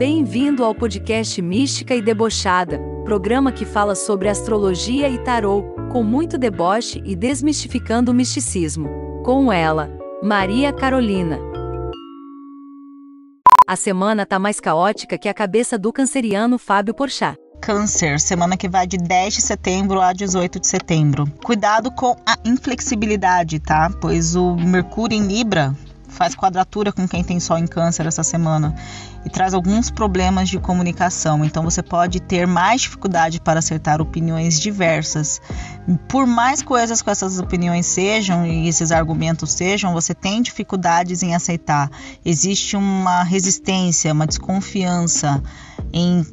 Bem-vindo ao podcast Mística e Debochada, programa que fala sobre astrologia e tarô, com muito deboche e desmistificando o misticismo. Com ela, Maria Carolina. A semana tá mais caótica que a cabeça do canceriano Fábio Porchat. Câncer, semana que vai de 10 de setembro a 18 de setembro. Cuidado com a inflexibilidade, tá? Pois o Mercúrio em Libra faz quadratura com quem tem Sol em Câncer essa semana e traz alguns problemas de comunicação. Então você pode ter mais dificuldade para acertar opiniões diversas. Por mais coisas que essas opiniões sejam e esses argumentos sejam, você tem dificuldades em aceitar. Existe uma resistência, uma desconfiança em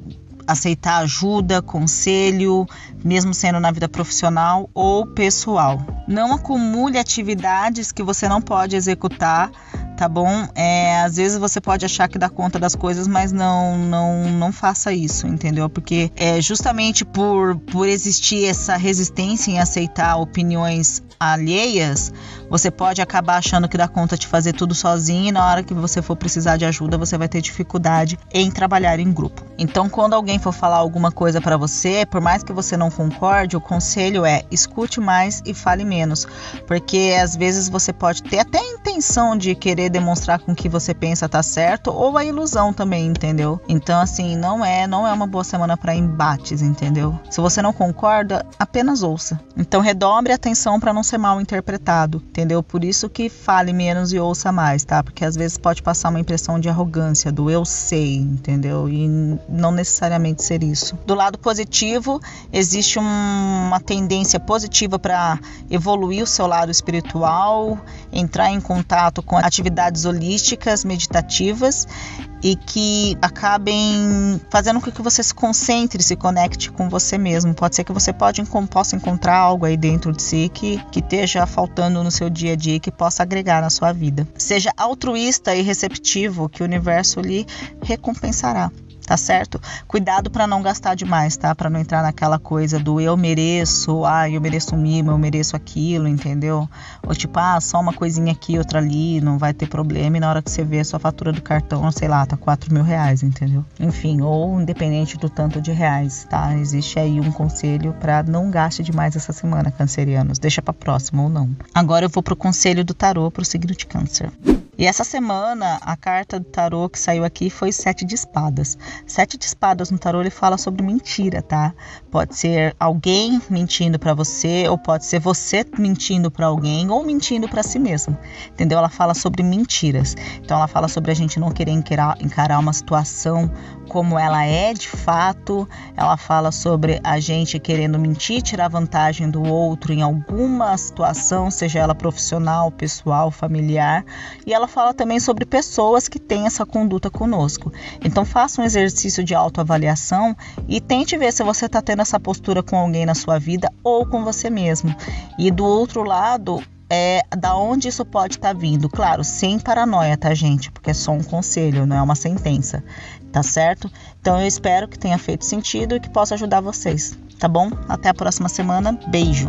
aceitar ajuda, conselho, mesmo sendo na vida profissional ou pessoal. Não acumule atividades que você não pode executar tá bom? É, às vezes você pode achar que dá conta das coisas, mas não, não, não faça isso, entendeu? Porque é justamente por, por existir essa resistência em aceitar opiniões alheias, você pode acabar achando que dá conta de fazer tudo sozinho e na hora que você for precisar de ajuda, você vai ter dificuldade em trabalhar em grupo. Então, quando alguém for falar alguma coisa para você, por mais que você não concorde, o conselho é escute mais e fale menos, porque às vezes você pode ter até a intenção de querer querer demonstrar com que você pensa tá certo ou a ilusão também, entendeu? Então assim, não é, não é uma boa semana para embates, entendeu? Se você não concorda, apenas ouça. Então redobre a atenção para não ser mal interpretado, entendeu? Por isso que fale menos e ouça mais, tá? Porque às vezes pode passar uma impressão de arrogância, do eu sei, entendeu? E não necessariamente ser isso. Do lado positivo, existe um, uma tendência positiva para evoluir o seu lado espiritual, entrar em contato com atividades atividades holísticas, meditativas e que acabem fazendo com que você se concentre, se conecte com você mesmo. Pode ser que você pode, possa encontrar algo aí dentro de si que, que esteja faltando no seu dia a dia e que possa agregar na sua vida. Seja altruísta e receptivo, que o universo lhe recompensará tá certo? Cuidado para não gastar demais, tá? Para não entrar naquela coisa do eu mereço, ah, eu mereço um mimo, eu mereço aquilo, entendeu? Ou tipo, ah, só uma coisinha aqui, outra ali, não vai ter problema. E na hora que você vê a sua fatura do cartão, sei lá, tá 4 mil reais, entendeu? Enfim, ou independente do tanto de reais, tá? Existe aí um conselho para não gaste demais essa semana, cancerianos. Deixa para próxima ou não. Agora eu vou pro conselho do tarô pro signo de câncer. E essa semana a carta do tarô que saiu aqui foi sete de espadas. Sete de espadas no tarô ele fala sobre mentira, tá? Pode ser alguém mentindo para você ou pode ser você mentindo para alguém ou mentindo para si mesmo. Entendeu? Ela fala sobre mentiras. Então ela fala sobre a gente não querer encarar, encarar uma situação como ela é de fato. Ela fala sobre a gente querendo mentir, tirar vantagem do outro em alguma situação, seja ela profissional, pessoal, familiar. E ela fala também sobre pessoas que têm essa conduta conosco. Então faça um exercício de autoavaliação e tente ver se você está tendo essa postura com alguém na sua vida ou com você mesmo. E do outro lado, é da onde isso pode estar tá vindo. Claro, sem paranoia, tá, gente? Porque é só um conselho, não é uma sentença, tá certo? Então eu espero que tenha feito sentido e que possa ajudar vocês, tá bom? Até a próxima semana. Beijo!